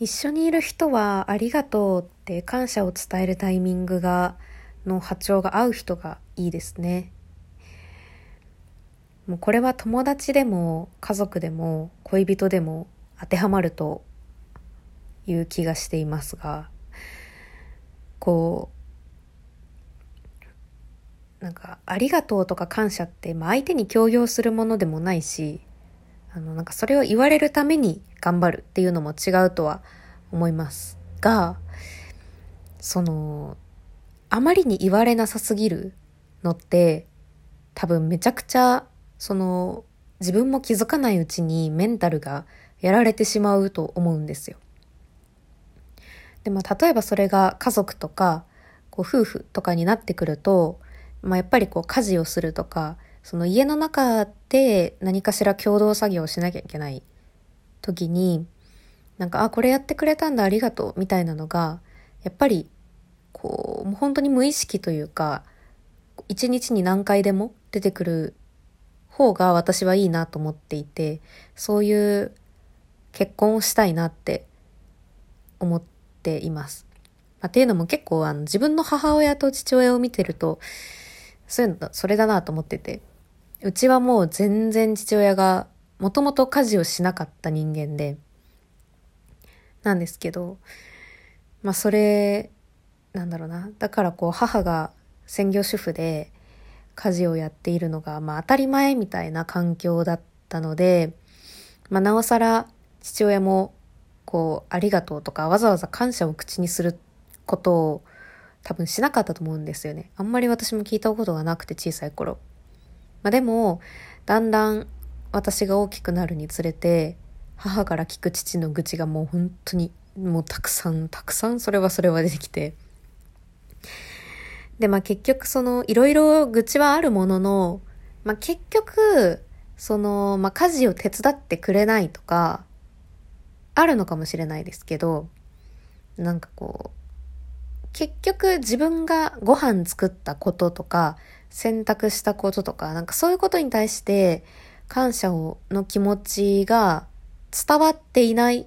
一緒にいる人はありがとうって感謝を伝えるタイミングがの波長が合う人がいいですね。もうこれは友達でも家族でも恋人でも当てはまるという気がしていますがこうなんか「ありがとう」とか感謝って、まあ、相手に強要するものでもないしあのなんかそれを言われるために頑張るっていうのも違うとは思いますがそのあまりに言われなさすぎるのって多分めちゃくちゃその自分も気づかないうちにメンタルがやられてしまうと思うんですよ。でも例えばそれが家族とかこう夫婦とかになってくると、まあ、やっぱりこう家事をするとかその家の中で何かしら共同作業をしなきゃいけない時になんかあこれやってくれたんだありがとうみたいなのがやっぱりこう本当に無意識というか一日に何回でも出てくる方が私はいいなと思っていて、そういう結婚をしたいなって思っています。まあ、っていうのも結構あの自分の母親と父親を見てると、そういうの、それだなと思ってて、うちはもう全然父親がもともと家事をしなかった人間で、なんですけど、まあそれ、なんだろうな。だからこう母が専業主婦で、家事をやっているのが、まあ当たり前みたいな環境だったので、まあなおさら父親もこう、ありがとうとかわざわざ感謝を口にすることを多分しなかったと思うんですよね。あんまり私も聞いたことがなくて小さい頃。まあでも、だんだん私が大きくなるにつれて、母から聞く父の愚痴がもう本当にもうたくさんたくさんそれはそれは出てきて、で、まあ結局その、いろいろ愚痴はあるものの、まあ結局、その、まあ家事を手伝ってくれないとか、あるのかもしれないですけど、なんかこう、結局自分がご飯作ったこととか、洗濯したこととか、なんかそういうことに対して感謝をの気持ちが伝わっていない、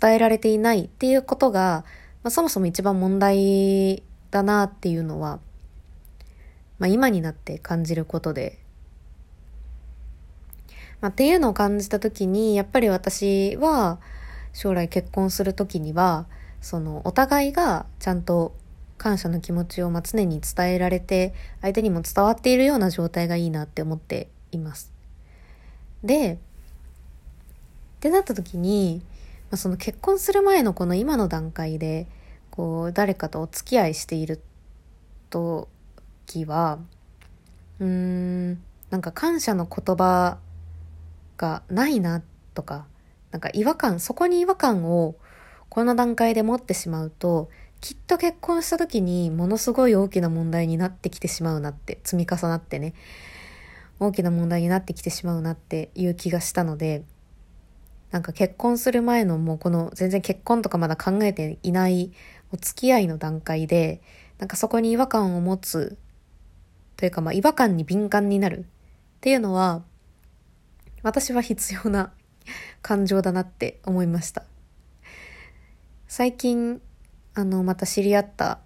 伝えられていないっていうことが、まあ、そもそも一番問題だなっていうのは、まあ、今になって感じることで、まあ、っていうのを感じた時にやっぱり私は将来結婚する時にはそのお互いがちゃんと感謝の気持ちをま常に伝えられて相手にも伝わっているような状態がいいなって思っています。でってなった時に、まあ、その結婚する前のこの今の段階でこう誰かとお付き合いしている時はうーんなんか感謝の言葉がないなとかなんか違和感そこに違和感をこの段階で持ってしまうときっと結婚した時にものすごい大きな問題になってきてしまうなって積み重なってね大きな問題になってきてしまうなっていう気がしたのでなんか結婚する前のもうこの全然結婚とかまだ考えていないお付き合いの段階で、なんかそこに違和感を持つというかまあ違和感に敏感になるっていうのは、私は必要な感情だなって思いました。最近、あの、また知り合った、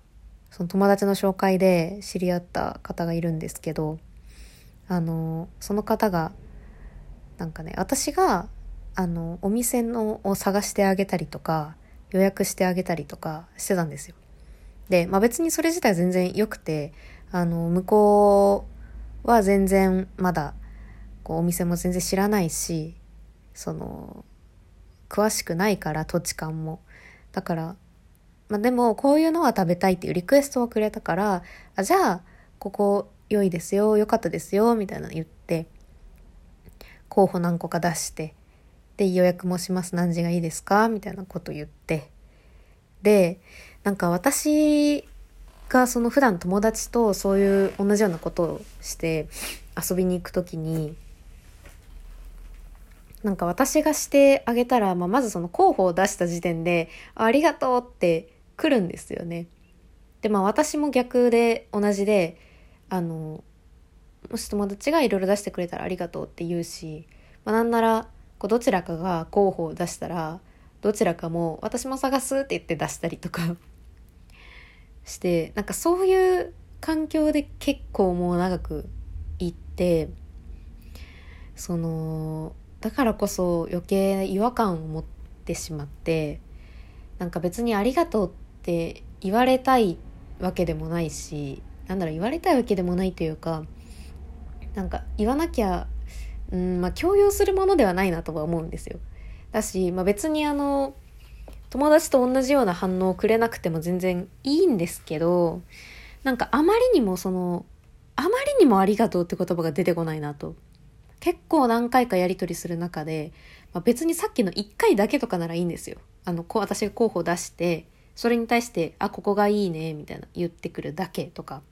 その友達の紹介で知り合った方がいるんですけど、あの、その方が、なんかね、私が、あの、お店のを探してあげたりとか、予約してあげたりとかしてたんですよ。で、まあ別にそれ自体は全然良くて、あの、向こうは全然まだ、こうお店も全然知らないし、その、詳しくないから土地勘も。だから、まあでもこういうのは食べたいっていうリクエストをくれたから、あ、じゃあ、ここ良いですよ、良かったですよ、みたいなの言って、候補何個か出して、で、予約もします。何時がいいですかみたいなこと言って。で、なんか私がその普段友達とそういう同じようなことをして遊びに行くときに、なんか私がしてあげたら、まあ、まずその候補を出した時点で、ありがとうって来るんですよね。で、まあ私も逆で同じで、あの、もし友達がいろいろ出してくれたらありがとうって言うし、まあ、なんならこうどちらかが候補を出したらどちらかも私も探すって言って出したりとか してなんかそういう環境で結構もう長く行ってそのだからこそ余計違和感を持ってしまってなんか別にありがとうってって言われたいわけでもないしなんだろう言われたいわけでもないというかなんか言わなきゃうんまあ強要するものではないなとは思うんですよ。だし、まあ、別にあの友達と同じような反応をくれなくても全然いいんですけどなんかあまりにもそのあまりにもありがとうって言葉が出てこないなと。結構何回かやり取りする中で、まあ、別にさっきの1回だけとかならいいんですよ。あの、こう私が候補出して、それに対して、あ、ここがいいね、みたいな言ってくるだけとか、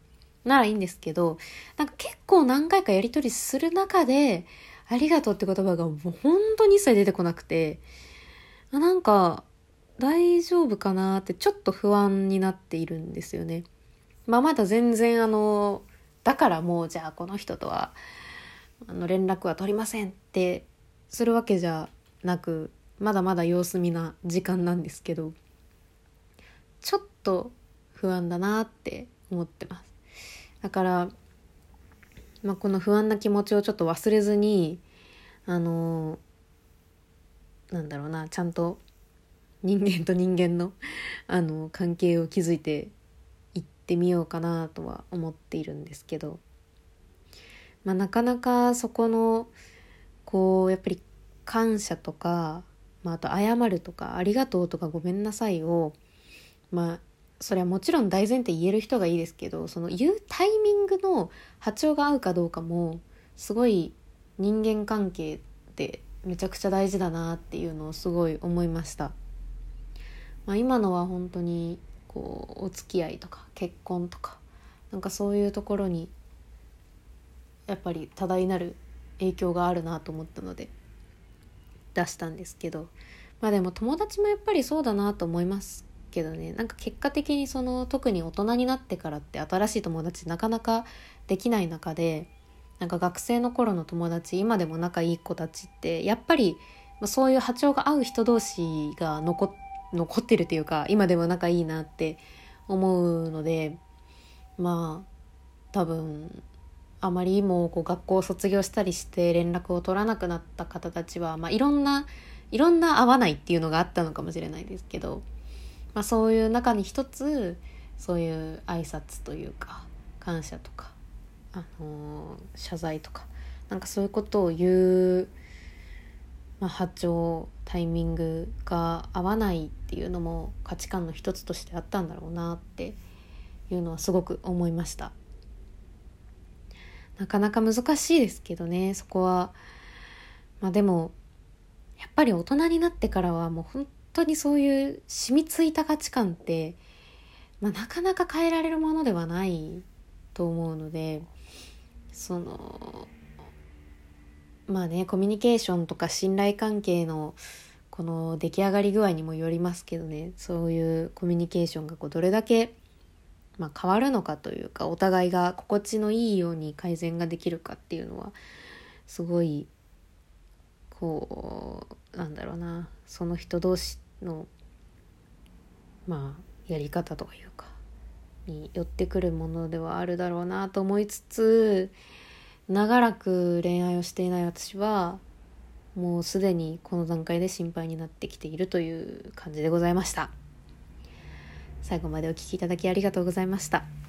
ならいいんですけど、なんか結構何回かやり取りする中で、ありがとうって言葉がもう本当に一切出てこなくて、なんか、大丈夫かなってちょっと不安になっているんですよね。まあまだ全然あの、だからもうじゃあこの人とはあの連絡は取りませんってするわけじゃなくまだまだ様子見な時間なんですけどちょっと不安だなって思ってます。だから、まあ、この不安な気持ちをちょっと忘れずにあのなんだろうなちゃんと人間と人間の あの関係を築いていってみようかなとは思っているんですけどまあ、なかなかそこのこうやっぱり感謝とか、まあ、あと謝るとかありがとうとかごめんなさいをまあそれはもちろん大前提言える人がいいですけどその言うタイミングの波長が合うかどうかもすごい人間関係ってめちゃくちゃ大事だなっていうのをすごい思いました。まあ、今のは本当にこうお付き合いとか結婚とかなんかそういうところにやっぱり多大なる影響があるなと思ったので出したんですけどまあでも友達もやっぱりそうだなと思いますけどねなんか結果的にその特に大人になってからって新しい友達なかなかできない中でなんか学生の頃の友達今でも仲いい子たちってやっぱりそういう波長が合う人同士が残残ってるというか今でも仲いいなって思うのでまあ多分あまりもこう学校を卒業したりして連絡を取らなくなった方たちは、まあ、いろんないろんな合わないっていうのがあったのかもしれないですけど、まあ、そういう中に一つそういう挨拶というか感謝とか、あのー、謝罪とかなんかそういうことを言う、まあ、波長タイミングが合わないっていうのも価値観の一つとしてあったんだろうなっていうのはすごく思いました。なかなか難しいですけどねそこはまあでもやっぱり大人になってからはもう本当にそういう染みついた価値観って、まあ、なかなか変えられるものではないと思うのでそのまあねコミュニケーションとか信頼関係のこの出来上がり具合にもよりますけどねそういうコミュニケーションがこうどれだけまあ、変わるのかというかお互いが心地のいいように改善ができるかっていうのはすごいこうなんだろうなその人同士のまあやり方というかに寄ってくるものではあるだろうなと思いつつ長らく恋愛をしていない私はもうすでにこの段階で心配になってきているという感じでございました。最後までお聴きいただきありがとうございました。